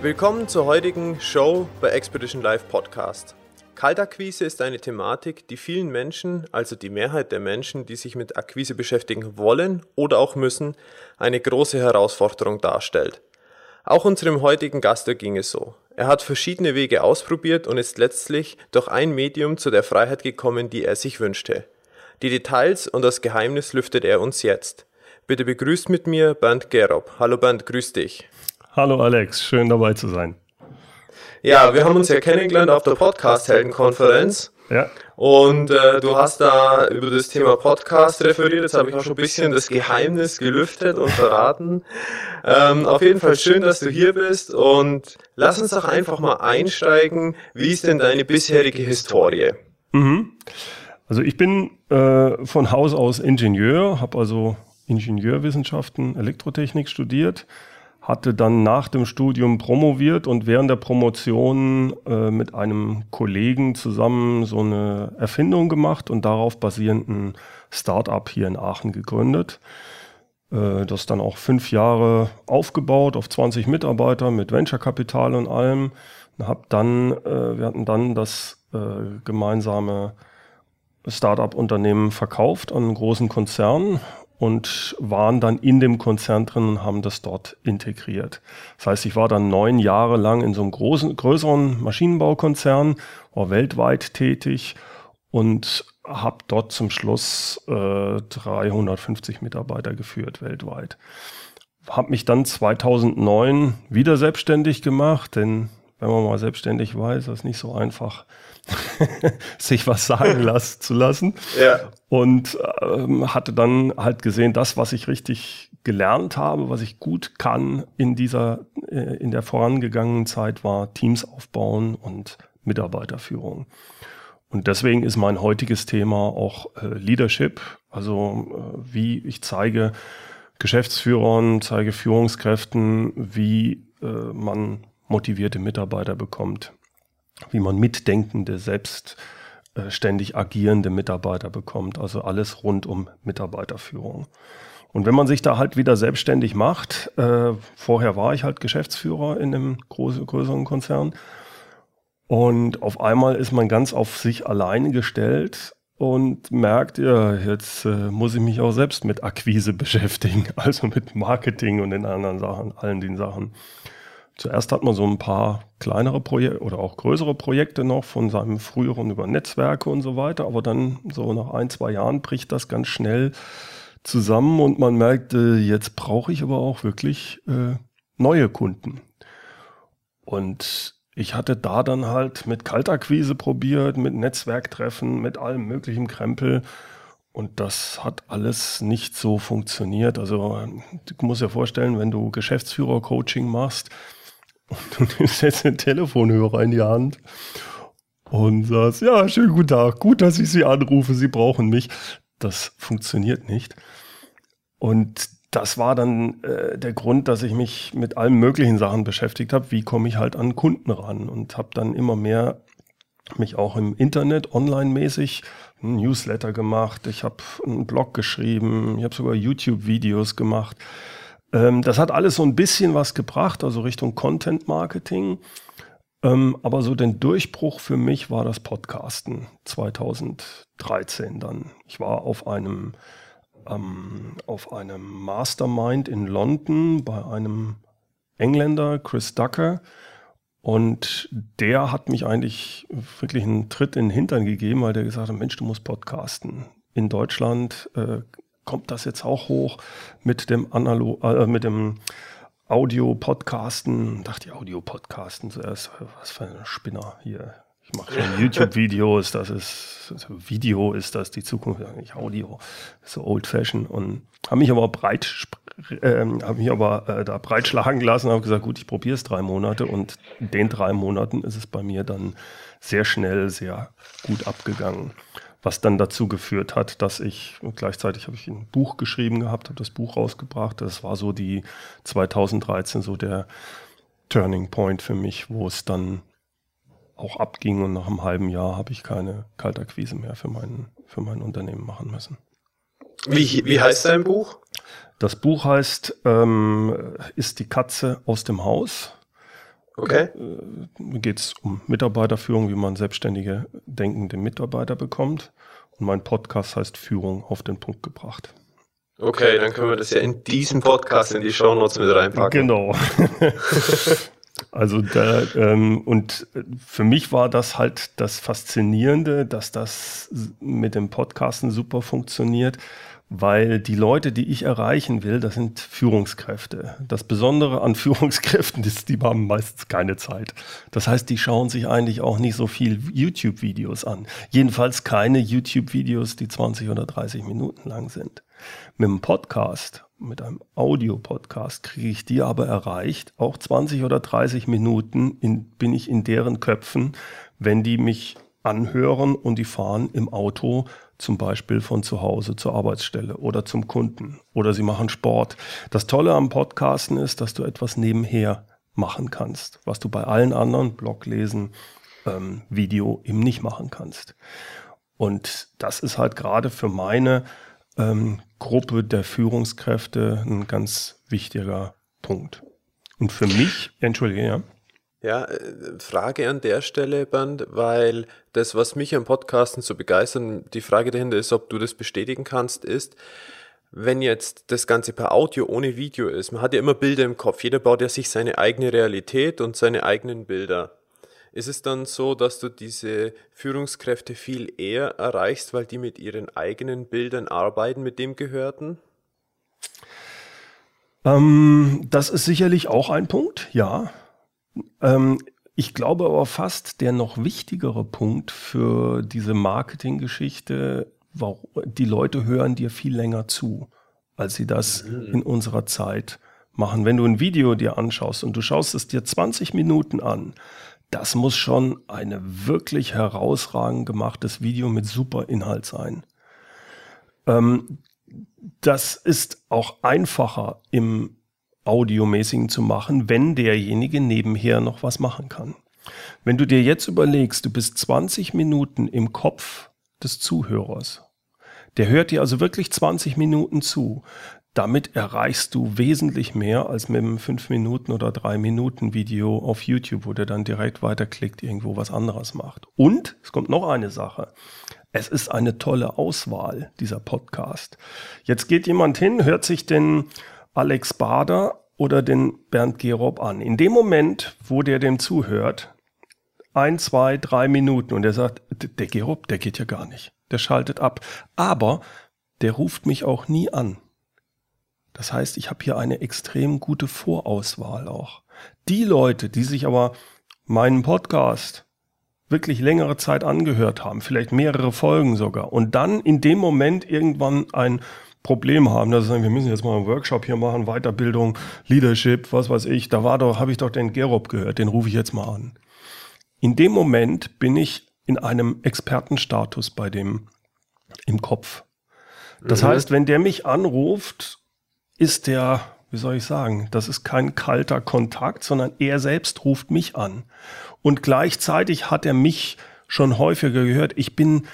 Willkommen zur heutigen Show bei Expedition Live Podcast. Kaltakquise ist eine Thematik, die vielen Menschen, also die Mehrheit der Menschen, die sich mit Akquise beschäftigen wollen oder auch müssen, eine große Herausforderung darstellt. Auch unserem heutigen Gast ging es so. Er hat verschiedene Wege ausprobiert und ist letztlich durch ein Medium zu der Freiheit gekommen, die er sich wünschte. Die Details und das Geheimnis lüftet er uns jetzt. Bitte begrüßt mit mir Bernd Gerob. Hallo Bernd, grüß dich. Hallo Alex, schön dabei zu sein. Ja, wir haben uns ja kennengelernt auf der Podcast-Heldenkonferenz. Ja. Und äh, du hast da über das Thema Podcast referiert. Jetzt habe ich auch schon ein bisschen das Geheimnis gelüftet und verraten. Ähm, auf jeden Fall schön, dass du hier bist. Und lass uns doch einfach mal einsteigen. Wie ist denn deine bisherige Historie? Mhm. Also ich bin äh, von Haus aus Ingenieur, habe also Ingenieurwissenschaften, Elektrotechnik studiert hatte dann nach dem Studium promoviert und während der Promotion äh, mit einem Kollegen zusammen so eine Erfindung gemacht und darauf basierend ein Start-up hier in Aachen gegründet. Äh, das dann auch fünf Jahre aufgebaut auf 20 Mitarbeiter mit Venture-Kapital und allem. Und hab dann, äh, wir hatten dann das äh, gemeinsame Start-up-Unternehmen verkauft an einen großen Konzern und waren dann in dem Konzern drin und haben das dort integriert. Das heißt, ich war dann neun Jahre lang in so einem großen, größeren Maschinenbaukonzern, war weltweit tätig und habe dort zum Schluss äh, 350 Mitarbeiter geführt weltweit. Habe mich dann 2009 wieder selbstständig gemacht, denn wenn man mal selbstständig weiß, ist es nicht so einfach, sich was sagen las zu lassen. Ja. Und ähm, hatte dann halt gesehen, das, was ich richtig gelernt habe, was ich gut kann in dieser, äh, in der vorangegangenen Zeit, war Teams aufbauen und Mitarbeiterführung. Und deswegen ist mein heutiges Thema auch äh, Leadership, also äh, wie ich zeige Geschäftsführern, zeige Führungskräften, wie äh, man motivierte Mitarbeiter bekommt wie man mitdenkende, selbstständig agierende Mitarbeiter bekommt. Also alles rund um Mitarbeiterführung. Und wenn man sich da halt wieder selbstständig macht, äh, vorher war ich halt Geschäftsführer in einem groß, größeren Konzern und auf einmal ist man ganz auf sich alleine gestellt und merkt, ja, jetzt äh, muss ich mich auch selbst mit Akquise beschäftigen, also mit Marketing und den anderen Sachen, allen den Sachen. Zuerst hat man so ein paar kleinere Projekte oder auch größere Projekte noch von seinem früheren über Netzwerke und so weiter, aber dann so nach ein, zwei Jahren bricht das ganz schnell zusammen und man merkt, äh, jetzt brauche ich aber auch wirklich äh, neue Kunden. Und ich hatte da dann halt mit Kaltakquise probiert, mit Netzwerktreffen, mit allem möglichen Krempel. Und das hat alles nicht so funktioniert. Also du musst dir vorstellen, wenn du Geschäftsführer-Coaching machst, und du jetzt den Telefonhörer in die Hand und sagst, ja, schönen guten Tag, gut, dass ich Sie anrufe, Sie brauchen mich. Das funktioniert nicht. Und das war dann äh, der Grund, dass ich mich mit allen möglichen Sachen beschäftigt habe. Wie komme ich halt an Kunden ran? Und habe dann immer mehr mich auch im Internet online-mäßig ein Newsletter gemacht. Ich habe einen Blog geschrieben. Ich habe sogar YouTube-Videos gemacht. Ähm, das hat alles so ein bisschen was gebracht, also Richtung Content Marketing. Ähm, aber so den Durchbruch für mich war das Podcasten 2013 dann. Ich war auf einem, ähm, auf einem Mastermind in London bei einem Engländer, Chris Ducker. Und der hat mich eigentlich wirklich einen Tritt in den Hintern gegeben, weil der gesagt hat, Mensch, du musst podcasten. In Deutschland äh, kommt das jetzt auch hoch mit dem Analog, äh, mit dem Audio-Podcasten. Dachte ich, Audio-Podcasten zuerst, was für ein Spinner hier. Ich mache schon YouTube-Videos, das ist Video ist das die Zukunft, nicht Audio, so old fashioned und habe mich aber breit äh, habe mich aber äh, da breitschlagen lassen, habe gesagt, gut, ich probiere es drei Monate und in den drei Monaten ist es bei mir dann sehr schnell, sehr gut abgegangen was dann dazu geführt hat, dass ich gleichzeitig habe ich ein Buch geschrieben gehabt, habe das Buch rausgebracht. Das war so die 2013 so der Turning Point für mich, wo es dann auch abging und nach einem halben Jahr habe ich keine Kaltakquise mehr für mein, für mein Unternehmen machen müssen. Wie, wie heißt dein Buch? Das Buch heißt ähm, Ist die Katze aus dem Haus? Okay. Äh, geht es um Mitarbeiterführung, wie man selbstständige, denkende Mitarbeiter bekommt. Und mein Podcast heißt Führung auf den Punkt gebracht. Okay, dann können wir das ja in diesem Podcast in die Show Notes mit reinpacken. Genau. also da, ähm, und für mich war das halt das Faszinierende, dass das mit dem Podcasten super funktioniert weil die Leute, die ich erreichen will, das sind Führungskräfte. Das Besondere an Führungskräften ist, die haben meistens keine Zeit. Das heißt, die schauen sich eigentlich auch nicht so viel YouTube-Videos an. Jedenfalls keine YouTube-Videos, die 20 oder 30 Minuten lang sind. Mit einem Podcast, mit einem Audio-Podcast kriege ich die aber erreicht. Auch 20 oder 30 Minuten in, bin ich in deren Köpfen, wenn die mich anhören und die fahren im Auto zum Beispiel von zu Hause zur Arbeitsstelle oder zum Kunden oder sie machen Sport. Das Tolle am Podcasten ist, dass du etwas nebenher machen kannst, was du bei allen anderen Bloglesen, ähm, Video eben nicht machen kannst. Und das ist halt gerade für meine ähm, Gruppe der Führungskräfte ein ganz wichtiger Punkt. Und für mich, entschuldige, ja. Ja, äh, Frage an der Stelle, Band, weil das, was mich am Podcasten so begeistert, die Frage dahinter ist, ob du das bestätigen kannst, ist, wenn jetzt das Ganze per Audio ohne Video ist, man hat ja immer Bilder im Kopf, jeder baut ja sich seine eigene Realität und seine eigenen Bilder. Ist es dann so, dass du diese Führungskräfte viel eher erreichst, weil die mit ihren eigenen Bildern arbeiten, mit dem Gehörten? Ähm, das ist sicherlich auch ein Punkt, ja. Ähm, ich glaube aber fast, der noch wichtigere Punkt für diese Marketinggeschichte, die Leute hören dir viel länger zu, als sie das mhm. in unserer Zeit machen. Wenn du ein Video dir anschaust und du schaust es dir 20 Minuten an, das muss schon ein wirklich herausragend gemachtes Video mit super Inhalt sein. Ähm, das ist auch einfacher im Audiomäßigen zu machen, wenn derjenige nebenher noch was machen kann. Wenn du dir jetzt überlegst, du bist 20 Minuten im Kopf des Zuhörers, der hört dir also wirklich 20 Minuten zu, damit erreichst du wesentlich mehr als mit einem 5 Minuten oder 3 Minuten Video auf YouTube, wo der dann direkt weiterklickt, irgendwo was anderes macht. Und es kommt noch eine Sache. Es ist eine tolle Auswahl, dieser Podcast. Jetzt geht jemand hin, hört sich den Alex Bader oder den Bernd Gerob an. In dem Moment, wo der dem zuhört, ein, zwei, drei Minuten und er sagt, der Gerob, der geht ja gar nicht. Der schaltet ab. Aber der ruft mich auch nie an. Das heißt, ich habe hier eine extrem gute Vorauswahl auch. Die Leute, die sich aber meinen Podcast wirklich längere Zeit angehört haben, vielleicht mehrere Folgen sogar, und dann in dem Moment irgendwann ein Problem haben, dass sie sagen, wir müssen jetzt mal einen Workshop hier machen, Weiterbildung, Leadership, was weiß ich. Da war doch, habe ich doch den Gerob gehört, den rufe ich jetzt mal an. In dem Moment bin ich in einem Expertenstatus bei dem im Kopf. Das mhm. heißt, wenn der mich anruft, ist der, wie soll ich sagen, das ist kein kalter Kontakt, sondern er selbst ruft mich an. Und gleichzeitig hat er mich schon häufiger gehört. Ich bin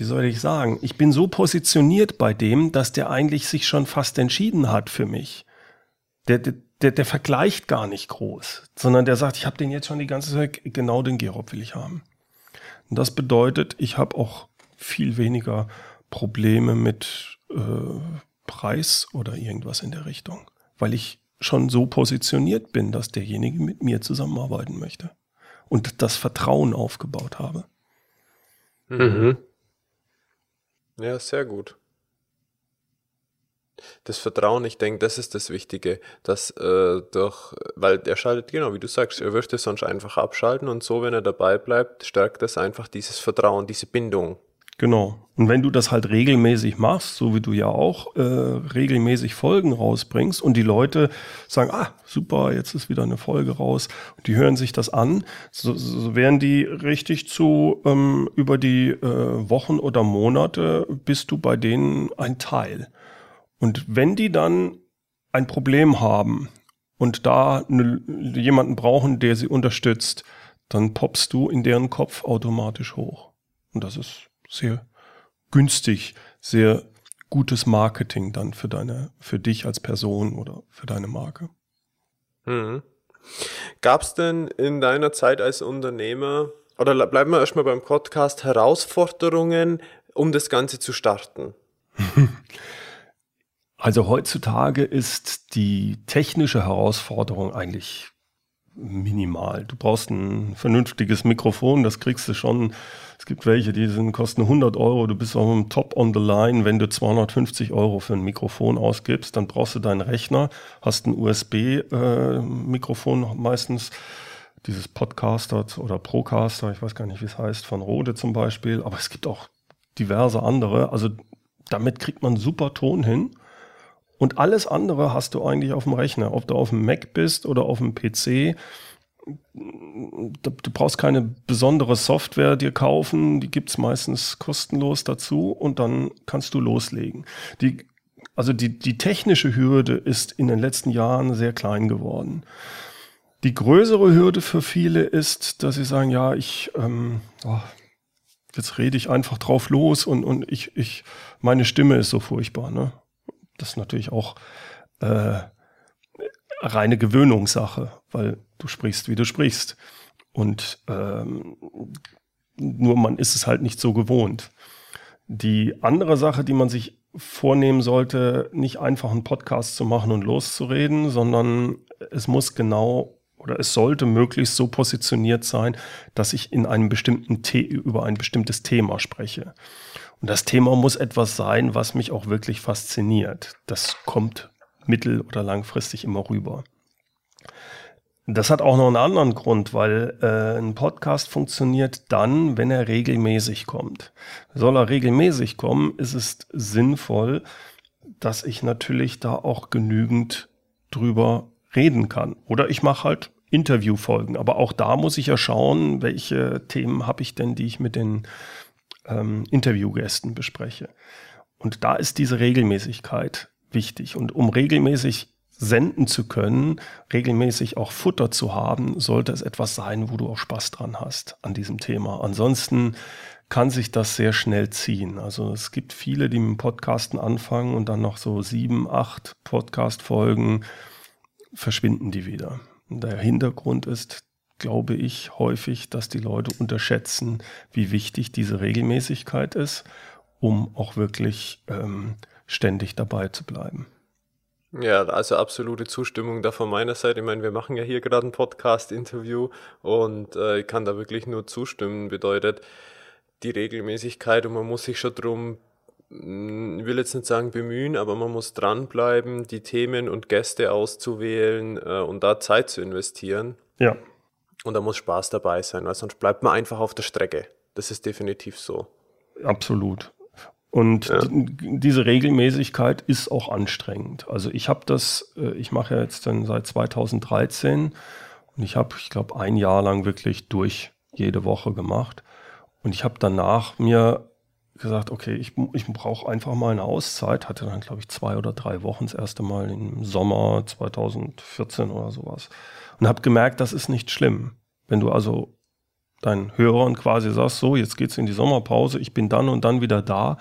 wie soll ich sagen, ich bin so positioniert bei dem, dass der eigentlich sich schon fast entschieden hat für mich. Der, der, der vergleicht gar nicht groß, sondern der sagt, ich habe den jetzt schon die ganze Zeit, genau den Gerob will ich haben. Und das bedeutet, ich habe auch viel weniger Probleme mit äh, Preis oder irgendwas in der Richtung, weil ich schon so positioniert bin, dass derjenige mit mir zusammenarbeiten möchte und das Vertrauen aufgebaut habe. Mhm. Ja, sehr gut. Das Vertrauen, ich denke, das ist das Wichtige, dass äh, durch, weil er schaltet, genau wie du sagst, er würde es sonst einfach abschalten und so, wenn er dabei bleibt, stärkt das einfach dieses Vertrauen, diese Bindung. Genau. Und wenn du das halt regelmäßig machst, so wie du ja auch äh, regelmäßig Folgen rausbringst und die Leute sagen, ah, super, jetzt ist wieder eine Folge raus und die hören sich das an, so, so werden die richtig zu ähm, über die äh, Wochen oder Monate bist du bei denen ein Teil. Und wenn die dann ein Problem haben und da ne, jemanden brauchen, der sie unterstützt, dann poppst du in deren Kopf automatisch hoch. Und das ist sehr günstig, sehr gutes Marketing dann für deine, für dich als Person oder für deine Marke. Mhm. Gab es denn in deiner Zeit als Unternehmer, oder bleiben wir erstmal beim Podcast, Herausforderungen, um das Ganze zu starten? Also heutzutage ist die technische Herausforderung eigentlich minimal. Du brauchst ein vernünftiges Mikrofon, das kriegst du schon. Es gibt welche, die sind, kosten 100 Euro. Du bist auch im Top on the line. Wenn du 250 Euro für ein Mikrofon ausgibst, dann brauchst du deinen Rechner, hast ein USB-Mikrofon äh, meistens. Dieses Podcaster oder Procaster, ich weiß gar nicht, wie es heißt, von Rode zum Beispiel. Aber es gibt auch diverse andere. Also damit kriegt man super Ton hin. Und alles andere hast du eigentlich auf dem Rechner. Ob du auf dem Mac bist oder auf dem PC. Du brauchst keine besondere Software dir kaufen. Die gibt es meistens kostenlos dazu und dann kannst du loslegen. Die, also die, die technische Hürde ist in den letzten Jahren sehr klein geworden. Die größere Hürde für viele ist, dass sie sagen, ja, ich, ähm, oh, jetzt rede ich einfach drauf los und, und ich, ich, meine Stimme ist so furchtbar, ne? Das ist natürlich auch äh, reine Gewöhnungssache, weil du sprichst, wie du sprichst. Und ähm, nur man ist es halt nicht so gewohnt. Die andere Sache, die man sich vornehmen sollte, nicht einfach einen Podcast zu machen und loszureden, sondern es muss genau oder es sollte möglichst so positioniert sein, dass ich in einem bestimmten The über ein bestimmtes Thema spreche. Und das Thema muss etwas sein, was mich auch wirklich fasziniert. Das kommt mittel- oder langfristig immer rüber. Das hat auch noch einen anderen Grund, weil äh, ein Podcast funktioniert dann, wenn er regelmäßig kommt. Soll er regelmäßig kommen, ist es sinnvoll, dass ich natürlich da auch genügend drüber reden kann. Oder ich mache halt Interviewfolgen. Aber auch da muss ich ja schauen, welche Themen habe ich denn, die ich mit den ähm, Interviewgästen bespreche. Und da ist diese Regelmäßigkeit wichtig. Und um regelmäßig senden zu können, regelmäßig auch Futter zu haben, sollte es etwas sein, wo du auch Spaß dran hast an diesem Thema. Ansonsten kann sich das sehr schnell ziehen. Also es gibt viele, die mit Podcasten anfangen und dann noch so sieben, acht Podcast-Folgen verschwinden die wieder. Und der Hintergrund ist, glaube ich, häufig, dass die Leute unterschätzen, wie wichtig diese Regelmäßigkeit ist, um auch wirklich ähm, ständig dabei zu bleiben. Ja, also absolute Zustimmung da von meiner Seite. Ich meine, wir machen ja hier gerade ein Podcast-Interview und äh, ich kann da wirklich nur zustimmen. Bedeutet die Regelmäßigkeit und man muss sich schon drum, hm, ich will jetzt nicht sagen bemühen, aber man muss dranbleiben, die Themen und Gäste auszuwählen äh, und da Zeit zu investieren. Ja. Und da muss Spaß dabei sein, weil sonst bleibt man einfach auf der Strecke. Das ist definitiv so. Absolut. Und ja. diese Regelmäßigkeit ist auch anstrengend. Also ich habe das, äh, ich mache ja jetzt dann seit 2013 und ich habe, ich glaube, ein Jahr lang wirklich durch jede Woche gemacht. Und ich habe danach mir gesagt, okay, ich, ich brauche einfach mal eine Auszeit. Hatte dann, glaube ich, zwei oder drei Wochen das erste Mal im Sommer 2014 oder sowas. Und habe gemerkt, das ist nicht schlimm. Wenn du also deinen Hörern quasi sagst, so, jetzt geht's in die Sommerpause, ich bin dann und dann wieder da,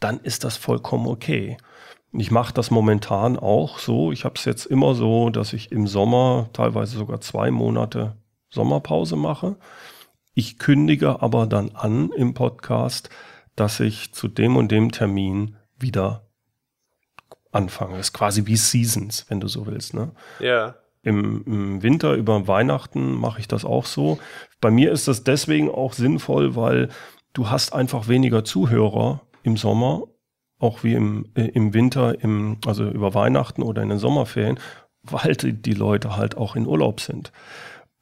dann ist das vollkommen okay. Ich mache das momentan auch so. Ich habe es jetzt immer so, dass ich im Sommer teilweise sogar zwei Monate Sommerpause mache. Ich kündige aber dann an im Podcast, dass ich zu dem und dem Termin wieder anfange. Das ist quasi wie Seasons, wenn du so willst. Ne? Ja. Im, Im, Winter über Weihnachten mache ich das auch so. Bei mir ist das deswegen auch sinnvoll, weil du hast einfach weniger Zuhörer im Sommer auch wie im, äh, im Winter, im, also über Weihnachten oder in den Sommerferien, weil die, die Leute halt auch in Urlaub sind.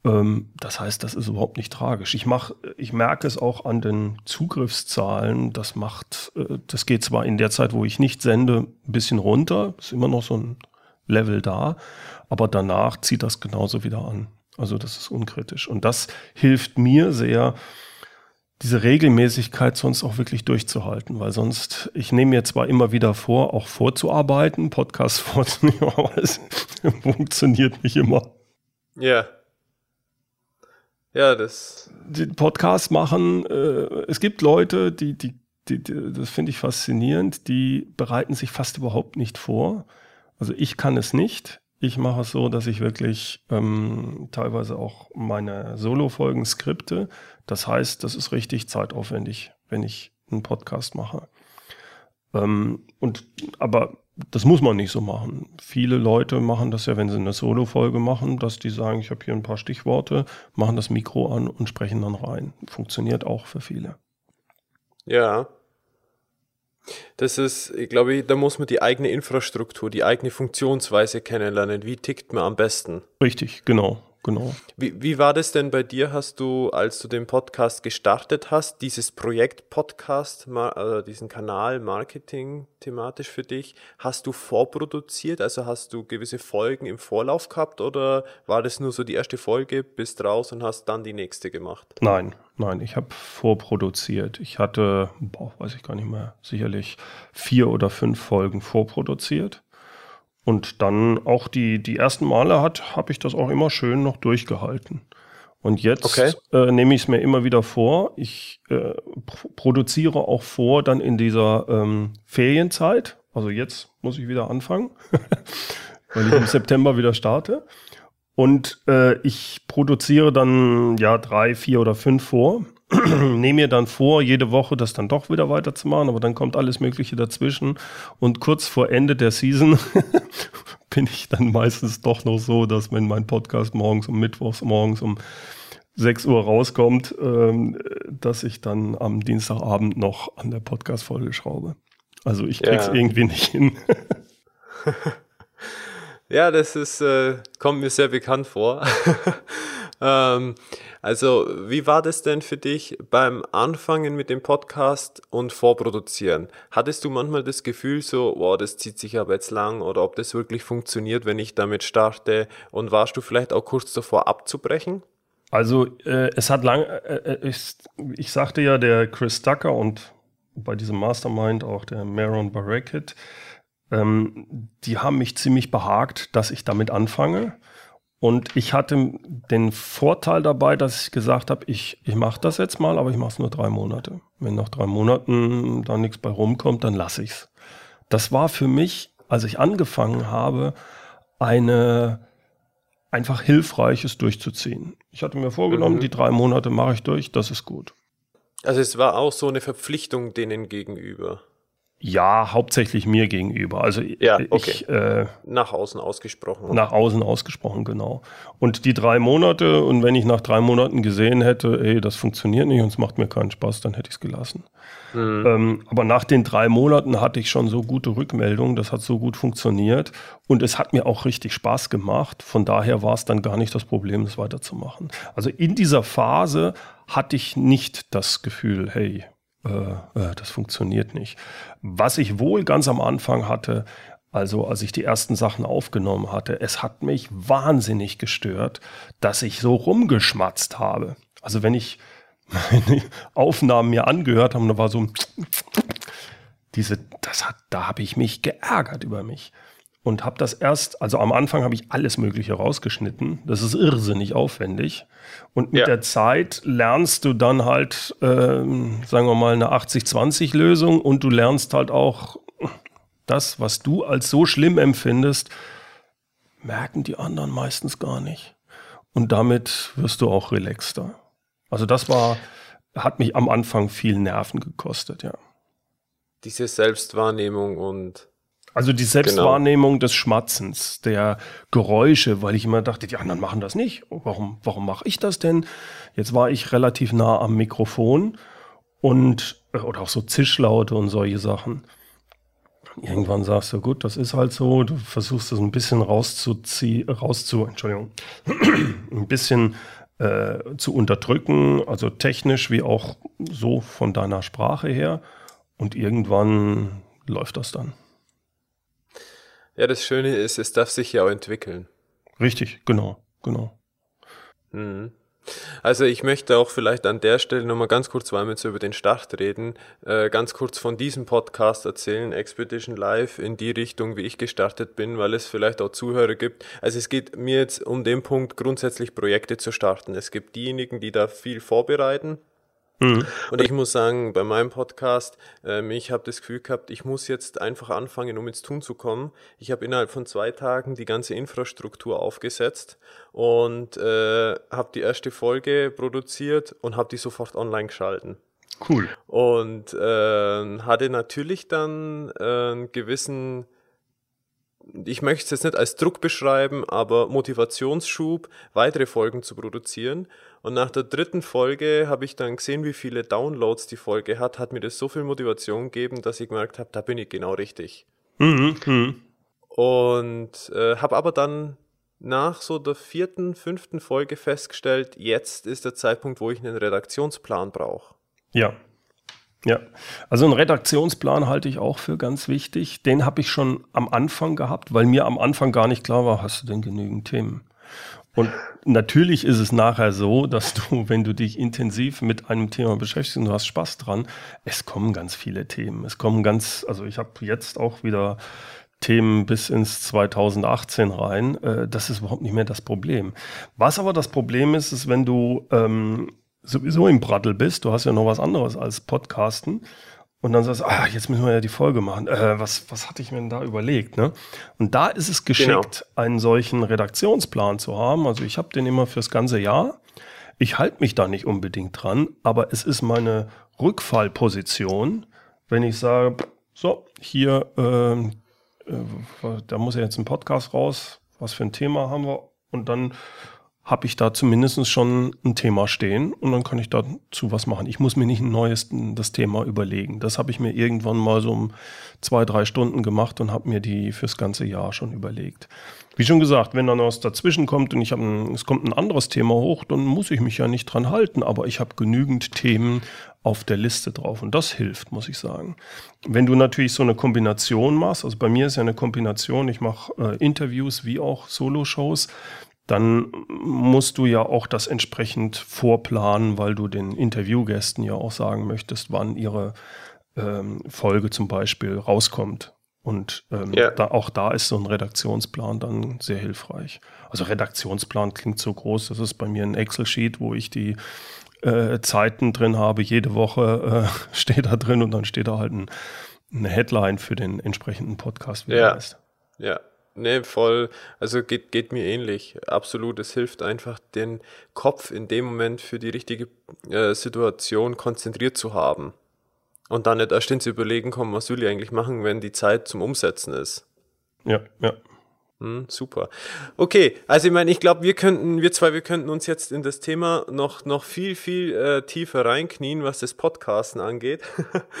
Ähm, das heißt, das ist überhaupt nicht tragisch. Ich mach, ich merke es auch an den Zugriffszahlen. Das macht, äh, das geht zwar in der Zeit, wo ich nicht sende, ein bisschen runter, ist immer noch so ein Level da, aber danach zieht das genauso wieder an. Also das ist unkritisch. Und das hilft mir sehr, diese Regelmäßigkeit sonst auch wirklich durchzuhalten, weil sonst, ich nehme mir zwar immer wieder vor, auch vorzuarbeiten, Podcasts vorzunehmen, aber es funktioniert nicht immer. Ja. Ja, das. Die Podcasts machen, äh, es gibt Leute, die, die, die, die das finde ich faszinierend, die bereiten sich fast überhaupt nicht vor. Also ich kann es nicht. Ich mache es so, dass ich wirklich ähm, teilweise auch meine Solo-Folgen skripte. Das heißt, das ist richtig zeitaufwendig, wenn ich einen Podcast mache. Ähm, und aber das muss man nicht so machen. Viele Leute machen das ja, wenn sie eine Solo-Folge machen, dass die sagen, ich habe hier ein paar Stichworte, machen das Mikro an und sprechen dann rein. Funktioniert auch für viele. Ja, das ist, ich glaube, da muss man die eigene Infrastruktur, die eigene Funktionsweise kennenlernen. Wie tickt man am besten? Richtig, genau genau. Wie, wie war das denn bei dir? Hast du, als du den Podcast gestartet hast, dieses Projekt Podcast, also diesen Kanal Marketing thematisch für dich, hast du vorproduziert? Also hast du gewisse Folgen im Vorlauf gehabt oder war das nur so die erste Folge, bist raus und hast dann die nächste gemacht? Nein, nein, ich habe vorproduziert. Ich hatte, boah, weiß ich gar nicht mehr, sicherlich vier oder fünf Folgen vorproduziert. Und dann auch die, die ersten Male hat, habe ich das auch immer schön noch durchgehalten. Und jetzt okay. äh, nehme ich es mir immer wieder vor. Ich äh, produziere auch vor, dann in dieser ähm, Ferienzeit. Also jetzt muss ich wieder anfangen, weil ich im September wieder starte. Und äh, ich produziere dann ja drei, vier oder fünf vor. nehme mir dann vor, jede Woche das dann doch wieder weiterzumachen, aber dann kommt alles Mögliche dazwischen. Und kurz vor Ende der Season bin ich dann meistens doch noch so, dass wenn mein Podcast morgens um Mittwochs morgens um 6 Uhr rauskommt, ähm, dass ich dann am Dienstagabend noch an der Podcast-Folge schraube. Also ich krieg's ja. irgendwie nicht hin. ja, das ist, äh, kommt mir sehr bekannt vor. ähm, also, wie war das denn für dich beim Anfangen mit dem Podcast und Vorproduzieren? Hattest du manchmal das Gefühl so, wow, das zieht sich aber jetzt lang oder ob das wirklich funktioniert, wenn ich damit starte? Und warst du vielleicht auch kurz davor abzubrechen? Also, äh, es hat lang, äh, äh ich, ich sagte ja, der Chris Tucker und bei diesem Mastermind auch der Maron Barekit, ähm, die haben mich ziemlich behagt, dass ich damit anfange. Und ich hatte den Vorteil dabei, dass ich gesagt habe, ich, ich mache das jetzt mal, aber ich mache es nur drei Monate. Wenn nach drei Monaten da nichts bei rumkommt, dann lasse ich es. Das war für mich, als ich angefangen habe, eine einfach hilfreiches durchzuziehen. Ich hatte mir vorgenommen, mhm. die drei Monate mache ich durch, das ist gut. Also es war auch so eine Verpflichtung denen gegenüber. Ja, hauptsächlich mir gegenüber. Also ja, okay. ich äh, nach außen ausgesprochen. Nach außen ausgesprochen, genau. Und die drei Monate, und wenn ich nach drei Monaten gesehen hätte, ey, das funktioniert nicht und es macht mir keinen Spaß, dann hätte ich es gelassen. Mhm. Ähm, aber nach den drei Monaten hatte ich schon so gute Rückmeldungen, das hat so gut funktioniert und es hat mir auch richtig Spaß gemacht. Von daher war es dann gar nicht das Problem, das weiterzumachen. Also in dieser Phase hatte ich nicht das Gefühl, hey, äh, äh, das funktioniert nicht. Was ich wohl ganz am Anfang hatte, also als ich die ersten Sachen aufgenommen hatte, es hat mich wahnsinnig gestört, dass ich so rumgeschmatzt habe. Also wenn ich meine Aufnahmen mir angehört habe, da war so diese, das hat, da habe ich mich geärgert über mich und habe das erst, also am Anfang habe ich alles Mögliche rausgeschnitten. Das ist irrsinnig aufwendig. Und mit ja. der Zeit lernst du dann halt, äh, sagen wir mal, eine 80-20-Lösung und du lernst halt auch das, was du als so schlimm empfindest, merken die anderen meistens gar nicht. Und damit wirst du auch relaxter. Also das war, hat mich am Anfang viel Nerven gekostet, ja. Diese Selbstwahrnehmung und also die Selbstwahrnehmung genau. des Schmatzens, der Geräusche, weil ich immer dachte, die anderen machen das nicht. Warum, warum mache ich das denn? Jetzt war ich relativ nah am Mikrofon und, äh, oder auch so Zischlaute und solche Sachen. Irgendwann sagst du, gut, das ist halt so, du versuchst es ein bisschen rauszuziehen, rauszu, Entschuldigung, ein bisschen äh, zu unterdrücken, also technisch wie auch so von deiner Sprache her. Und irgendwann läuft das dann. Ja, das Schöne ist, es darf sich ja auch entwickeln. Richtig, genau, genau. Mhm. Also ich möchte auch vielleicht an der Stelle nochmal ganz kurz, weil wir jetzt über den Start reden, äh, ganz kurz von diesem Podcast erzählen, Expedition Live, in die Richtung, wie ich gestartet bin, weil es vielleicht auch Zuhörer gibt. Also es geht mir jetzt um den Punkt, grundsätzlich Projekte zu starten. Es gibt diejenigen, die da viel vorbereiten, Mhm. Und ich muss sagen, bei meinem Podcast, ähm, ich habe das Gefühl gehabt, ich muss jetzt einfach anfangen, um ins Tun zu kommen. Ich habe innerhalb von zwei Tagen die ganze Infrastruktur aufgesetzt und äh, habe die erste Folge produziert und habe die sofort online geschalten. Cool. Und äh, hatte natürlich dann äh, einen gewissen ich möchte es jetzt nicht als Druck beschreiben, aber Motivationsschub, weitere Folgen zu produzieren. Und nach der dritten Folge habe ich dann gesehen, wie viele Downloads die Folge hat, hat mir das so viel Motivation gegeben, dass ich gemerkt habe, da bin ich genau richtig. Mhm. mhm. Und äh, habe aber dann nach so der vierten, fünften Folge festgestellt, jetzt ist der Zeitpunkt, wo ich einen Redaktionsplan brauche. Ja, ja, also einen Redaktionsplan halte ich auch für ganz wichtig. Den habe ich schon am Anfang gehabt, weil mir am Anfang gar nicht klar war, hast du denn genügend Themen? Und natürlich ist es nachher so, dass du, wenn du dich intensiv mit einem Thema beschäftigst und du hast Spaß dran, es kommen ganz viele Themen. Es kommen ganz, also ich habe jetzt auch wieder Themen bis ins 2018 rein. Äh, das ist überhaupt nicht mehr das Problem. Was aber das Problem ist, ist, wenn du ähm, sowieso im Brattel bist, du hast ja noch was anderes als Podcasten. Und dann sagst du, ah, jetzt müssen wir ja die Folge machen. Äh, was, was hatte ich mir denn da überlegt? Ne? Und da ist es geschickt, genau. einen solchen Redaktionsplan zu haben. Also ich habe den immer fürs ganze Jahr. Ich halte mich da nicht unbedingt dran, aber es ist meine Rückfallposition, wenn ich sage, so, hier, äh, äh, da muss ja jetzt ein Podcast raus, was für ein Thema haben wir? Und dann habe ich da zumindest schon ein Thema stehen und dann kann ich dazu was machen. Ich muss mir nicht ein neues das Thema überlegen. Das habe ich mir irgendwann mal so um zwei, drei Stunden gemacht und habe mir die fürs ganze Jahr schon überlegt. Wie schon gesagt, wenn dann was dazwischen kommt und ich habe es kommt ein anderes Thema hoch, dann muss ich mich ja nicht dran halten, aber ich habe genügend Themen auf der Liste drauf und das hilft, muss ich sagen. Wenn du natürlich so eine Kombination machst, also bei mir ist ja eine Kombination, ich mache äh, Interviews wie auch Solo-Shows, dann musst du ja auch das entsprechend vorplanen, weil du den Interviewgästen ja auch sagen möchtest, wann ihre ähm, Folge zum Beispiel rauskommt. Und ähm, ja. da, auch da ist so ein Redaktionsplan dann sehr hilfreich. Also Redaktionsplan klingt so groß, das ist bei mir ein Excel-Sheet, wo ich die äh, Zeiten drin habe. Jede Woche äh, steht da drin und dann steht da halt ein, eine Headline für den entsprechenden Podcast. Wie ja. Heißt. Ja, Nee, voll. Also geht, geht mir ähnlich. Absolut. Es hilft einfach, den Kopf in dem Moment für die richtige äh, Situation konzentriert zu haben. Und dann nicht erst ins Überlegen kommen, was will ich eigentlich machen, wenn die Zeit zum Umsetzen ist. Ja, ja. Hm, super. Okay, also ich meine, ich glaube, wir könnten, wir zwei, wir könnten uns jetzt in das Thema noch, noch viel, viel äh, tiefer reinknien, was das Podcasten angeht.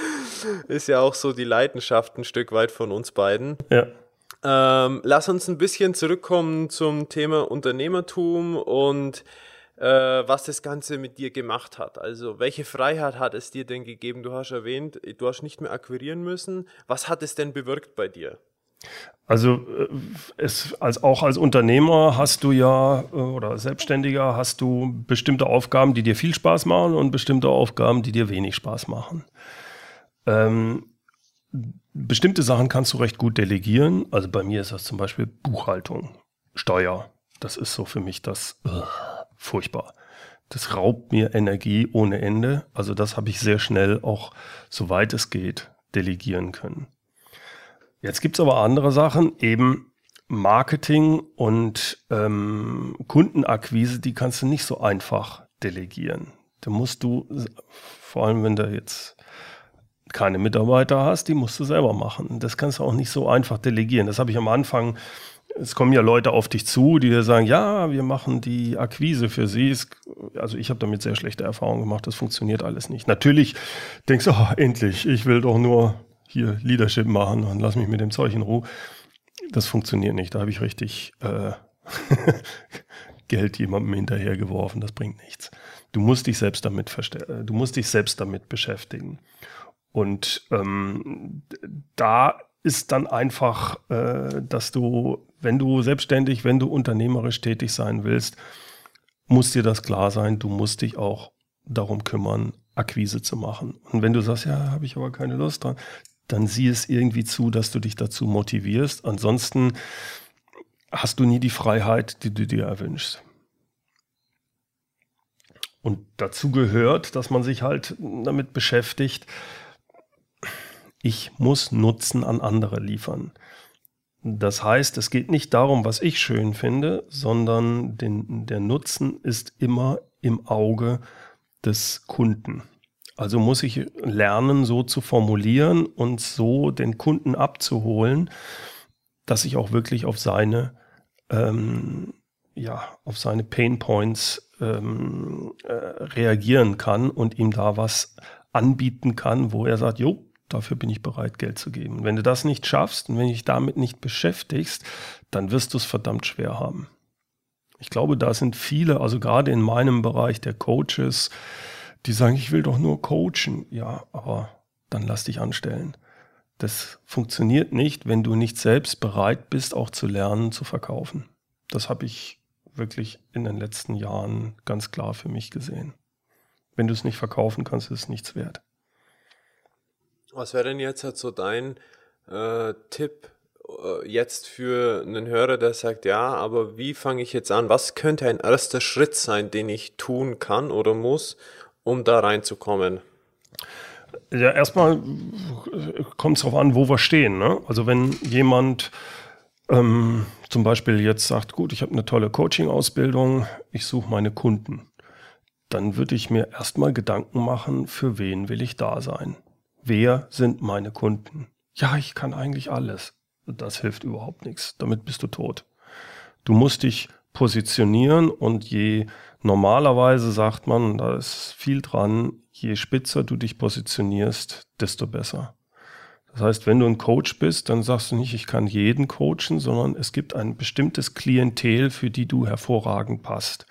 ist ja auch so die Leidenschaft ein Stück weit von uns beiden. Ja. Ähm, lass uns ein bisschen zurückkommen zum Thema Unternehmertum und äh, was das Ganze mit dir gemacht hat. Also welche Freiheit hat es dir denn gegeben? Du hast erwähnt, du hast nicht mehr akquirieren müssen. Was hat es denn bewirkt bei dir? Also äh, es, als, auch als Unternehmer hast du ja äh, oder Selbstständiger hast du bestimmte Aufgaben, die dir viel Spaß machen und bestimmte Aufgaben, die dir wenig Spaß machen. Ähm, bestimmte Sachen kannst du recht gut delegieren. Also bei mir ist das zum Beispiel Buchhaltung, Steuer. Das ist so für mich das uh, furchtbar. Das raubt mir Energie ohne Ende. Also das habe ich sehr schnell auch, soweit es geht, delegieren können. Jetzt gibt es aber andere Sachen, eben Marketing und ähm, Kundenakquise, die kannst du nicht so einfach delegieren. Da musst du, vor allem wenn du jetzt keine Mitarbeiter hast, die musst du selber machen. Das kannst du auch nicht so einfach delegieren. Das habe ich am Anfang. Es kommen ja Leute auf dich zu, die dir sagen, ja, wir machen die Akquise für sie. Also ich habe damit sehr schlechte Erfahrungen gemacht, das funktioniert alles nicht. Natürlich denkst du, oh, endlich, ich will doch nur hier Leadership machen und lass mich mit dem Zeug in Ruhe. Das funktioniert nicht. Da habe ich richtig äh, Geld jemandem hinterhergeworfen. Das bringt nichts. Du musst dich selbst damit äh, du musst dich selbst damit beschäftigen. Und ähm, da ist dann einfach, äh, dass du, wenn du selbstständig, wenn du unternehmerisch tätig sein willst, muss dir das klar sein, du musst dich auch darum kümmern, Akquise zu machen. Und wenn du sagst, ja, habe ich aber keine Lust dran, dann sieh es irgendwie zu, dass du dich dazu motivierst. Ansonsten hast du nie die Freiheit, die du dir erwünschst. Und dazu gehört, dass man sich halt damit beschäftigt, ich muss Nutzen an andere liefern. Das heißt, es geht nicht darum, was ich schön finde, sondern den, der Nutzen ist immer im Auge des Kunden. Also muss ich lernen, so zu formulieren und so den Kunden abzuholen, dass ich auch wirklich auf seine, ähm, ja, auf seine Pain Points ähm, äh, reagieren kann und ihm da was anbieten kann, wo er sagt, jo, dafür bin ich bereit, Geld zu geben. Wenn du das nicht schaffst und wenn du dich damit nicht beschäftigst, dann wirst du es verdammt schwer haben. Ich glaube, da sind viele, also gerade in meinem Bereich der Coaches, die sagen, ich will doch nur coachen. Ja, aber dann lass dich anstellen. Das funktioniert nicht, wenn du nicht selbst bereit bist, auch zu lernen, zu verkaufen. Das habe ich wirklich in den letzten Jahren ganz klar für mich gesehen. Wenn du es nicht verkaufen kannst, ist es nichts wert. Was wäre denn jetzt halt so dein äh, Tipp äh, jetzt für einen Hörer, der sagt, ja, aber wie fange ich jetzt an? Was könnte ein erster Schritt sein, den ich tun kann oder muss, um da reinzukommen? Ja, erstmal kommt es darauf an, wo wir stehen. Ne? Also wenn jemand ähm, zum Beispiel jetzt sagt, gut, ich habe eine tolle Coaching-Ausbildung, ich suche meine Kunden, dann würde ich mir erstmal Gedanken machen, für wen will ich da sein? Wer sind meine Kunden? Ja, ich kann eigentlich alles. Das hilft überhaupt nichts. Damit bist du tot. Du musst dich positionieren und je normalerweise sagt man, da ist viel dran, je spitzer du dich positionierst, desto besser. Das heißt, wenn du ein Coach bist, dann sagst du nicht, ich kann jeden coachen, sondern es gibt ein bestimmtes Klientel, für die du hervorragend passt.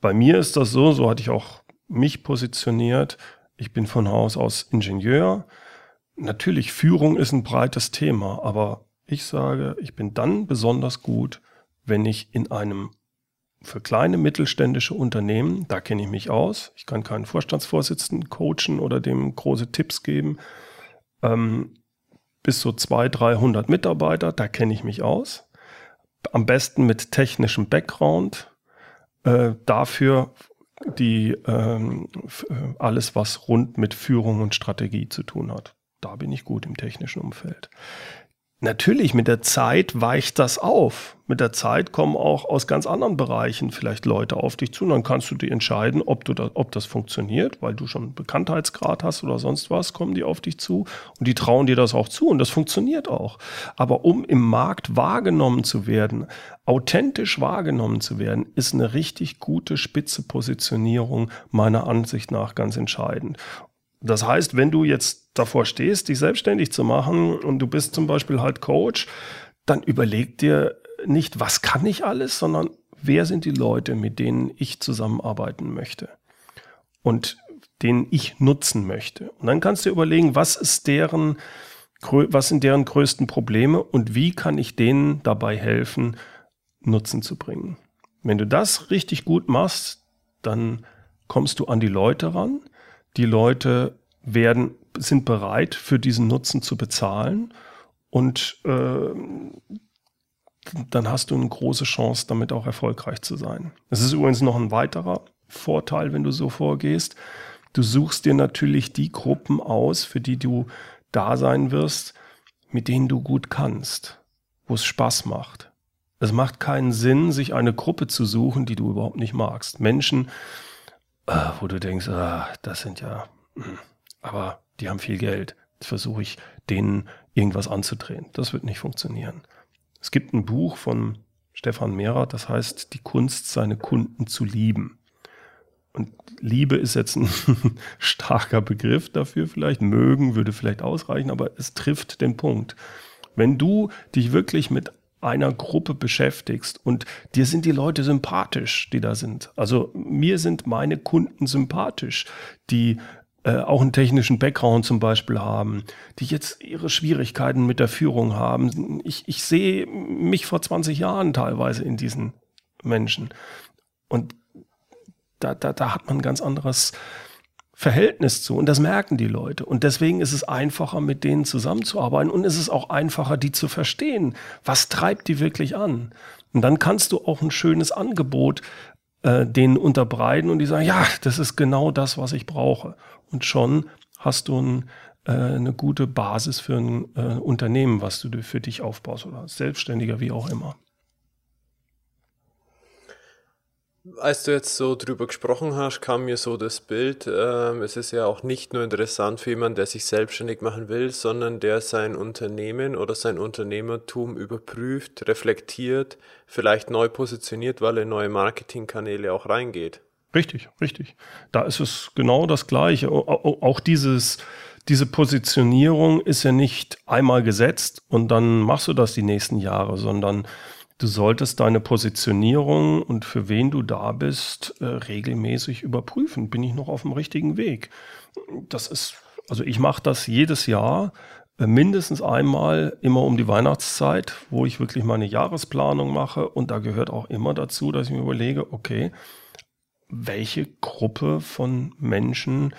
Bei mir ist das so, so hatte ich auch mich positioniert. Ich bin von Haus aus Ingenieur. Natürlich, Führung ist ein breites Thema, aber ich sage, ich bin dann besonders gut, wenn ich in einem für kleine mittelständische Unternehmen, da kenne ich mich aus, ich kann keinen Vorstandsvorsitzenden coachen oder dem große Tipps geben, ähm, bis so 200, 300 Mitarbeiter, da kenne ich mich aus. Am besten mit technischem Background. Äh, dafür die ähm, äh, alles, was rund mit Führung und Strategie zu tun hat. Da bin ich gut im technischen Umfeld. Natürlich, mit der Zeit weicht das auf. Mit der Zeit kommen auch aus ganz anderen Bereichen vielleicht Leute auf dich zu. Und dann kannst du dir entscheiden, ob, du da, ob das funktioniert, weil du schon Bekanntheitsgrad hast oder sonst was, kommen die auf dich zu. Und die trauen dir das auch zu. Und das funktioniert auch. Aber um im Markt wahrgenommen zu werden, authentisch wahrgenommen zu werden, ist eine richtig gute spitze Positionierung meiner Ansicht nach ganz entscheidend. Das heißt, wenn du jetzt davor stehst, dich selbstständig zu machen und du bist zum Beispiel halt Coach, dann überleg dir nicht, was kann ich alles, sondern wer sind die Leute, mit denen ich zusammenarbeiten möchte und denen ich nutzen möchte. Und dann kannst du überlegen, was ist deren, was sind deren größten Probleme und wie kann ich denen dabei helfen, Nutzen zu bringen. Wenn du das richtig gut machst, dann kommst du an die Leute ran die Leute werden, sind bereit, für diesen Nutzen zu bezahlen und äh, dann hast du eine große Chance, damit auch erfolgreich zu sein. Es ist übrigens noch ein weiterer Vorteil, wenn du so vorgehst. Du suchst dir natürlich die Gruppen aus, für die du da sein wirst, mit denen du gut kannst, wo es Spaß macht. Es macht keinen Sinn, sich eine Gruppe zu suchen, die du überhaupt nicht magst. Menschen, wo du denkst, ah, das sind ja, hm, aber die haben viel Geld. Jetzt versuche ich, denen irgendwas anzudrehen. Das wird nicht funktionieren. Es gibt ein Buch von Stefan Mehrer, das heißt Die Kunst, seine Kunden zu lieben. und Liebe ist jetzt ein starker Begriff dafür vielleicht, mögen würde vielleicht ausreichen, aber es trifft den Punkt. Wenn du dich wirklich mit einer Gruppe beschäftigst und dir sind die Leute sympathisch, die da sind. Also mir sind meine Kunden sympathisch, die äh, auch einen technischen Background zum Beispiel haben, die jetzt ihre Schwierigkeiten mit der Führung haben. Ich, ich sehe mich vor 20 Jahren teilweise in diesen Menschen. Und da, da, da hat man ein ganz anderes Verhältnis zu. Und das merken die Leute. Und deswegen ist es einfacher, mit denen zusammenzuarbeiten. Und es ist auch einfacher, die zu verstehen. Was treibt die wirklich an? Und dann kannst du auch ein schönes Angebot äh, denen unterbreiten und die sagen, ja, das ist genau das, was ich brauche. Und schon hast du ein, äh, eine gute Basis für ein äh, Unternehmen, was du für dich aufbaust oder Selbstständiger, wie auch immer. Als du jetzt so drüber gesprochen hast, kam mir so das Bild, ähm, es ist ja auch nicht nur interessant für jemanden, der sich selbstständig machen will, sondern der sein Unternehmen oder sein Unternehmertum überprüft, reflektiert, vielleicht neu positioniert, weil er neue Marketingkanäle auch reingeht. Richtig, richtig. Da ist es genau das Gleiche. Auch dieses, diese Positionierung ist ja nicht einmal gesetzt und dann machst du das die nächsten Jahre, sondern Du solltest deine Positionierung und für wen du da bist, äh, regelmäßig überprüfen. Bin ich noch auf dem richtigen Weg? Das ist, also ich mache das jedes Jahr äh, mindestens einmal immer um die Weihnachtszeit, wo ich wirklich meine Jahresplanung mache. Und da gehört auch immer dazu, dass ich mir überlege, okay, welche Gruppe von Menschen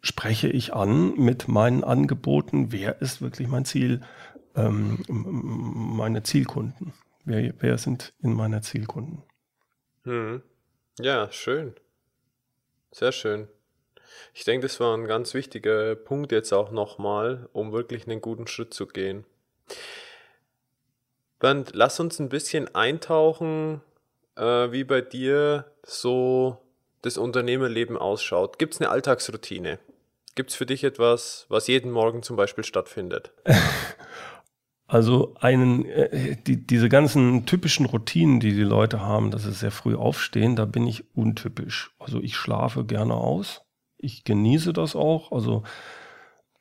spreche ich an mit meinen Angeboten? Wer ist wirklich mein Ziel, ähm, meine Zielkunden? Wer, wer sind in meiner Zielkunden? Hm. Ja, schön. Sehr schön. Ich denke, das war ein ganz wichtiger Punkt jetzt auch nochmal, um wirklich einen guten Schritt zu gehen. Bernd, lass uns ein bisschen eintauchen, äh, wie bei dir so das Unternehmerleben ausschaut. Gibt es eine Alltagsroutine? Gibt es für dich etwas, was jeden Morgen zum Beispiel stattfindet? Also einen, äh, die, diese ganzen typischen Routinen, die die Leute haben, dass sie sehr früh aufstehen, da bin ich untypisch. Also ich schlafe gerne aus. Ich genieße das auch. Also,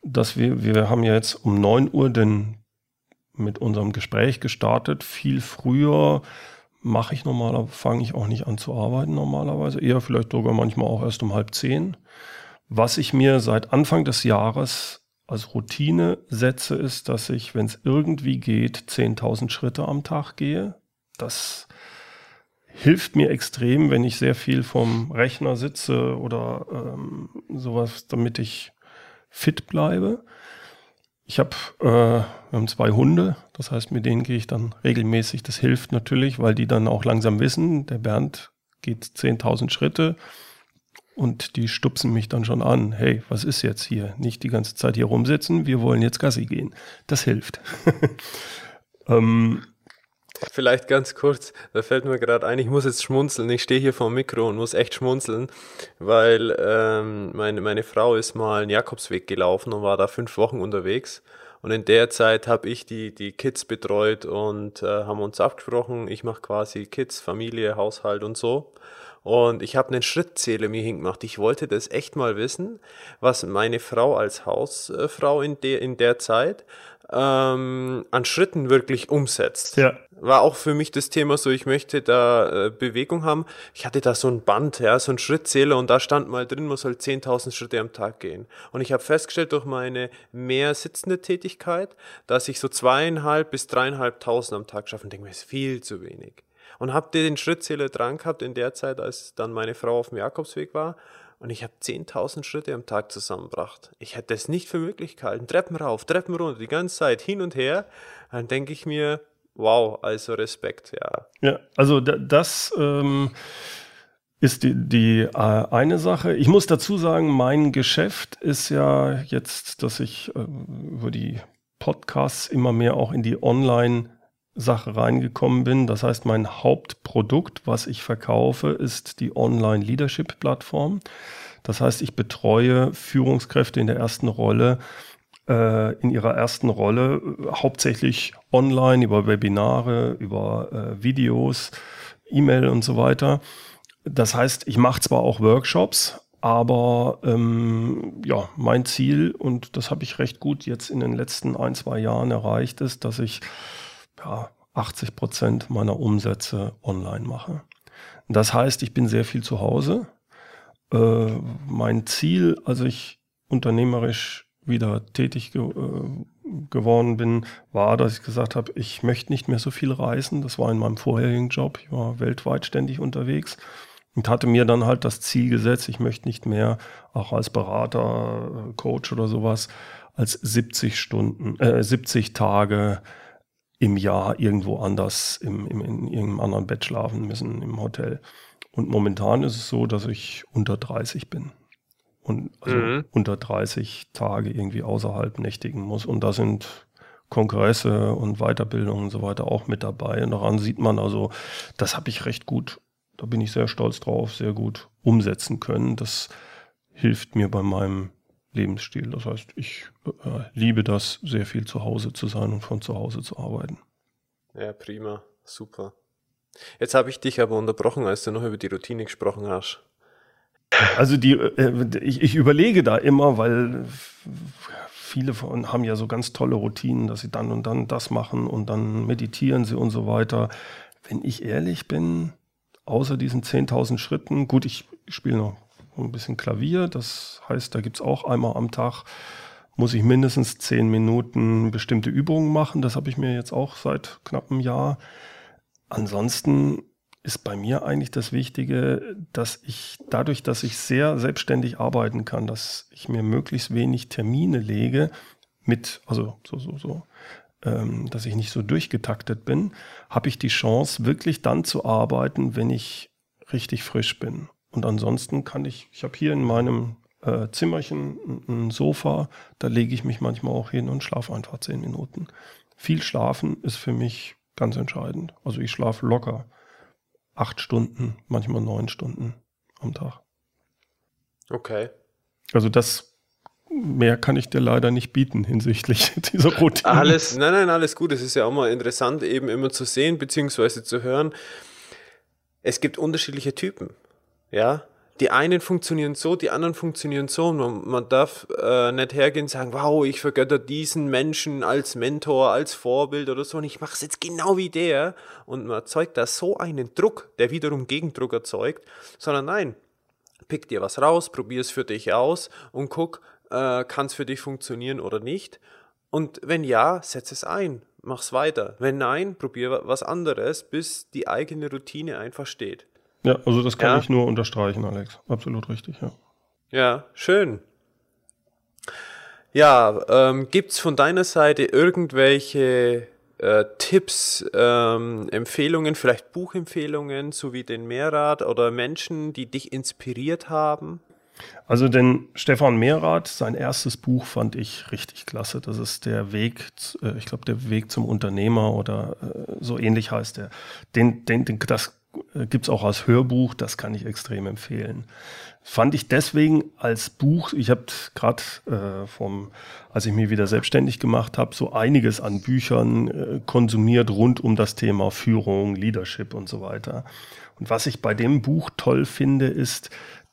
dass wir, wir haben ja jetzt um neun Uhr denn mit unserem Gespräch gestartet. Viel früher mache ich normalerweise, fange ich auch nicht an zu arbeiten normalerweise. Eher vielleicht sogar manchmal auch erst um halb zehn. Was ich mir seit Anfang des Jahres als Routine setze, ist, dass ich, wenn es irgendwie geht, 10.000 Schritte am Tag gehe. Das hilft mir extrem, wenn ich sehr viel vom Rechner sitze oder ähm, sowas, damit ich fit bleibe. Ich habe, äh, zwei Hunde, das heißt, mit denen gehe ich dann regelmäßig. Das hilft natürlich, weil die dann auch langsam wissen, der Bernd geht 10.000 Schritte, und die stupsen mich dann schon an. Hey, was ist jetzt hier? Nicht die ganze Zeit hier rumsitzen, wir wollen jetzt Gassi gehen. Das hilft. ähm, Vielleicht ganz kurz, da fällt mir gerade ein, ich muss jetzt schmunzeln. Ich stehe hier vor dem Mikro und muss echt schmunzeln, weil ähm, meine, meine Frau ist mal einen Jakobsweg gelaufen und war da fünf Wochen unterwegs. Und in der Zeit habe ich die, die Kids betreut und äh, haben uns abgesprochen, ich mache quasi Kids, Familie, Haushalt und so. Und ich habe einen Schrittzähler mir hingemacht. Ich wollte das echt mal wissen, was meine Frau als Hausfrau in der, in der Zeit ähm, an Schritten wirklich umsetzt. Ja. War auch für mich das Thema so, ich möchte da äh, Bewegung haben. Ich hatte da so ein Band, ja, so ein Schrittzähler und da stand mal drin, man soll 10.000 Schritte am Tag gehen. Und ich habe festgestellt durch meine mehr sitzende Tätigkeit, dass ich so zweieinhalb bis dreieinhalbtausend am Tag schaffe und denke mir, ist viel zu wenig und habe den Schrittzähler dran gehabt in der Zeit, als dann meine Frau auf dem Jakobsweg war. Und ich habe 10.000 Schritte am Tag zusammengebracht. Ich hätte es nicht für möglich gehalten. Treppen rauf, Treppen runter, die ganze Zeit hin und her. Dann denke ich mir, wow, also Respekt, ja. Ja, also das ähm, ist die, die äh, eine Sache. Ich muss dazu sagen, mein Geschäft ist ja jetzt, dass ich äh, über die Podcasts immer mehr auch in die Online- Sache reingekommen bin. Das heißt, mein Hauptprodukt, was ich verkaufe, ist die Online-Leadership-Plattform. Das heißt, ich betreue Führungskräfte in der ersten Rolle, äh, in ihrer ersten Rolle, äh, hauptsächlich online, über Webinare, über äh, Videos, E-Mail und so weiter. das heißt, ich mache zwar auch Workshops, aber ähm, ja, mein Ziel, und das habe ich recht gut jetzt in den letzten ein, zwei Jahren erreicht, ist, dass ich ja, 80 Prozent meiner Umsätze online mache. Das heißt, ich bin sehr viel zu Hause. Äh, mein Ziel, als ich unternehmerisch wieder tätig ge äh, geworden bin, war, dass ich gesagt habe, ich möchte nicht mehr so viel reisen. Das war in meinem vorherigen Job. Ich war weltweit ständig unterwegs und hatte mir dann halt das Ziel gesetzt, ich möchte nicht mehr auch als Berater, Coach oder sowas als 70 Stunden, äh, 70 Tage im Jahr irgendwo anders im, im, in irgendeinem anderen Bett schlafen müssen im Hotel. Und momentan ist es so, dass ich unter 30 bin. Und also mhm. unter 30 Tage irgendwie außerhalb nächtigen muss. Und da sind Kongresse und Weiterbildungen und so weiter auch mit dabei. Und daran sieht man also, das habe ich recht gut da bin ich sehr stolz drauf, sehr gut umsetzen können. Das hilft mir bei meinem Lebensstil. Das heißt, ich äh, liebe das, sehr viel zu Hause zu sein und von zu Hause zu arbeiten. Ja, prima, super. Jetzt habe ich dich aber unterbrochen, als du noch über die Routine gesprochen hast. Also die, äh, ich, ich überlege da immer, weil viele von haben ja so ganz tolle Routinen, dass sie dann und dann das machen und dann meditieren sie und so weiter. Wenn ich ehrlich bin, außer diesen 10.000 Schritten, gut, ich spiele noch ein bisschen Klavier, das heißt, da gibt es auch einmal am Tag, muss ich mindestens 10 Minuten bestimmte Übungen machen. Das habe ich mir jetzt auch seit knapp einem Jahr. Ansonsten ist bei mir eigentlich das Wichtige, dass ich dadurch, dass ich sehr selbstständig arbeiten kann, dass ich mir möglichst wenig Termine lege mit, also so, so, so, ähm, dass ich nicht so durchgetaktet bin, habe ich die Chance, wirklich dann zu arbeiten, wenn ich richtig frisch bin. Und ansonsten kann ich, ich habe hier in meinem äh, Zimmerchen ein, ein Sofa, da lege ich mich manchmal auch hin und schlafe einfach zehn Minuten. Viel schlafen ist für mich ganz entscheidend. Also ich schlafe locker acht Stunden, manchmal neun Stunden am Tag. Okay. Also das mehr kann ich dir leider nicht bieten hinsichtlich dieser Routine. Alles, nein, nein, alles gut. Es ist ja auch mal interessant, eben immer zu sehen, beziehungsweise zu hören. Es gibt unterschiedliche Typen. Ja, die einen funktionieren so, die anderen funktionieren so. Man, man darf äh, nicht hergehen und sagen, wow, ich vergötter diesen Menschen als Mentor, als Vorbild oder so. Und ich mache es jetzt genau wie der. Und man erzeugt da so einen Druck, der wiederum Gegendruck erzeugt. Sondern nein, pick dir was raus, probier es für dich aus und guck, äh, kann es für dich funktionieren oder nicht? Und wenn ja, setz es ein, mach's weiter. Wenn nein, probier was anderes, bis die eigene Routine einfach steht. Ja, also das kann ja. ich nur unterstreichen, Alex. Absolut richtig, ja. Ja, schön. Ja, ähm, gibt es von deiner Seite irgendwelche äh, Tipps, ähm, Empfehlungen, vielleicht Buchempfehlungen sowie den Mehrrad oder Menschen, die dich inspiriert haben? Also den Stefan Mehrath, sein erstes Buch fand ich richtig klasse. Das ist der Weg, äh, ich glaube, der Weg zum Unternehmer oder äh, so ähnlich heißt er. Den, den, den, das gibt es auch als Hörbuch, das kann ich extrem empfehlen. Fand ich deswegen als Buch, ich habe gerade äh, vom, als ich mich wieder selbstständig gemacht habe, so einiges an Büchern äh, konsumiert rund um das Thema Führung, Leadership und so weiter. Und was ich bei dem Buch toll finde, ist,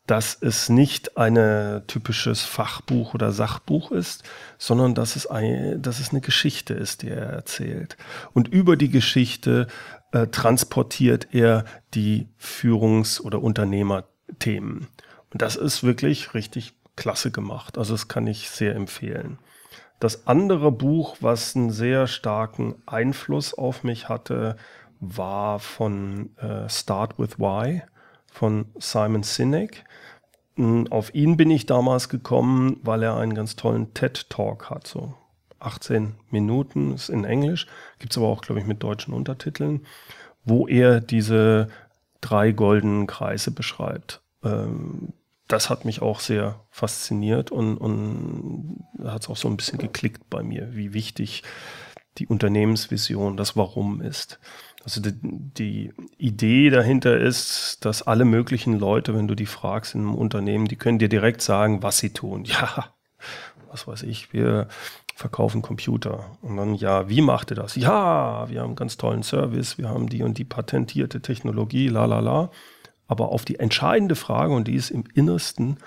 dass es nicht ein typisches Fachbuch oder Sachbuch ist, sondern dass es, ein, dass es eine Geschichte ist, die er erzählt. Und über die Geschichte äh, transportiert er die Führungs- oder Unternehmerthemen. Und das ist wirklich richtig klasse gemacht. Also das kann ich sehr empfehlen. Das andere Buch, was einen sehr starken Einfluss auf mich hatte, war von äh, Start with Why von Simon Sinek. Hm, auf ihn bin ich damals gekommen, weil er einen ganz tollen TED-Talk hat, so 18 Minuten, ist in Englisch, gibt es aber auch, glaube ich, mit deutschen Untertiteln, wo er diese drei goldenen Kreise beschreibt. Ähm, das hat mich auch sehr fasziniert und, und hat es auch so ein bisschen geklickt bei mir, wie wichtig die Unternehmensvision, das Warum ist. Also die, die, Idee dahinter ist, dass alle möglichen Leute, wenn du die fragst in einem Unternehmen, die können dir direkt sagen, was sie tun. Ja, was weiß ich, wir verkaufen Computer. Und dann, ja, wie macht ihr das? Ja, wir haben einen ganz tollen Service, wir haben die und die patentierte Technologie, la la la. Aber auf die entscheidende Frage, und die ist im Innersten,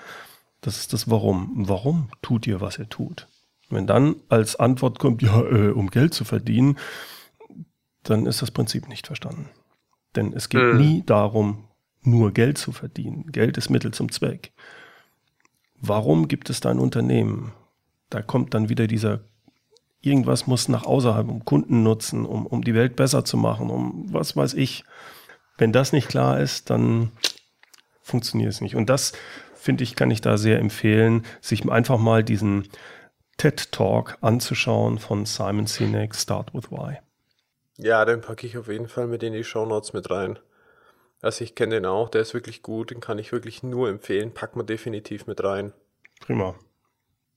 das ist das Warum. Warum tut ihr, was ihr tut? Wenn dann als Antwort kommt, ja, äh, um Geld zu verdienen, dann ist das Prinzip nicht verstanden. Denn es geht mhm. nie darum, nur Geld zu verdienen. Geld ist Mittel zum Zweck. Warum gibt es da ein Unternehmen? Da kommt dann wieder dieser, irgendwas muss nach außerhalb, um Kunden nutzen, um, um die Welt besser zu machen, um was weiß ich. Wenn das nicht klar ist, dann funktioniert es nicht. Und das, finde ich, kann ich da sehr empfehlen, sich einfach mal diesen TED Talk anzuschauen von Simon Sinek, Start with Why. Ja, den packe ich auf jeden Fall mit in die Show Notes mit rein. Also ich kenne den auch, der ist wirklich gut, den kann ich wirklich nur empfehlen. Pack mal definitiv mit rein. Prima.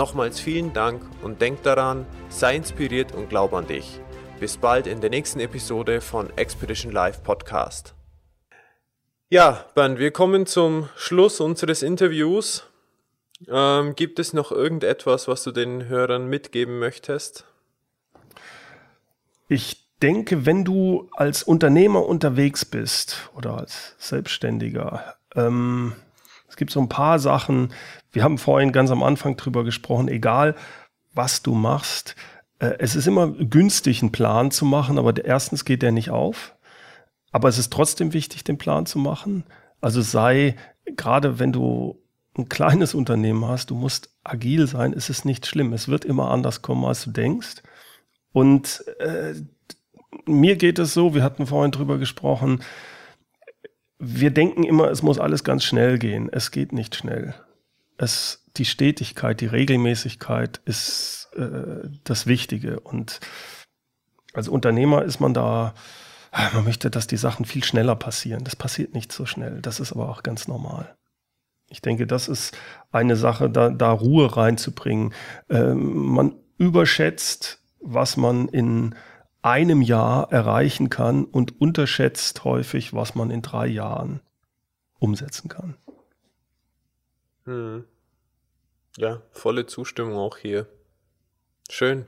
Nochmals vielen Dank und denk daran, sei inspiriert und glaub an dich. Bis bald in der nächsten Episode von Expedition Live Podcast. Ja, Bernd, wir kommen zum Schluss unseres Interviews. Ähm, gibt es noch irgendetwas, was du den Hörern mitgeben möchtest? Ich denke, wenn du als Unternehmer unterwegs bist oder als Selbstständiger, ähm, es gibt so ein paar Sachen, wir haben vorhin ganz am Anfang drüber gesprochen, egal was du machst, äh, es ist immer günstig, einen Plan zu machen, aber erstens geht der nicht auf. Aber es ist trotzdem wichtig, den Plan zu machen. Also sei, gerade wenn du ein kleines Unternehmen hast, du musst agil sein, ist es nicht schlimm. Es wird immer anders kommen, als du denkst. Und äh, mir geht es so, wir hatten vorhin drüber gesprochen, wir denken immer, es muss alles ganz schnell gehen. Es geht nicht schnell. Es, die Stetigkeit, die Regelmäßigkeit ist äh, das Wichtige. Und als Unternehmer ist man da, man möchte, dass die Sachen viel schneller passieren. Das passiert nicht so schnell. Das ist aber auch ganz normal. Ich denke, das ist eine Sache, da, da Ruhe reinzubringen. Ähm, man überschätzt was man in einem Jahr erreichen kann und unterschätzt häufig, was man in drei Jahren umsetzen kann. Hm. Ja, volle Zustimmung auch hier. Schön.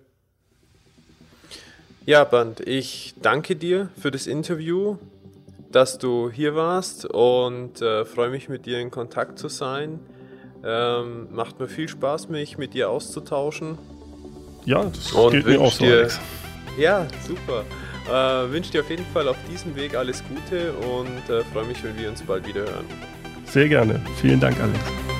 Ja, Band, ich danke dir für das Interview, dass du hier warst und äh, freue mich mit dir in Kontakt zu sein. Ähm, macht mir viel Spaß, mich mit dir auszutauschen. Ja, das und geht mir auch so, dir, Ja, super. Äh, wünsche dir auf jeden Fall auf diesem Weg alles Gute und äh, freue mich, wenn wir uns bald wieder hören. Sehr gerne. Vielen Dank, Alex.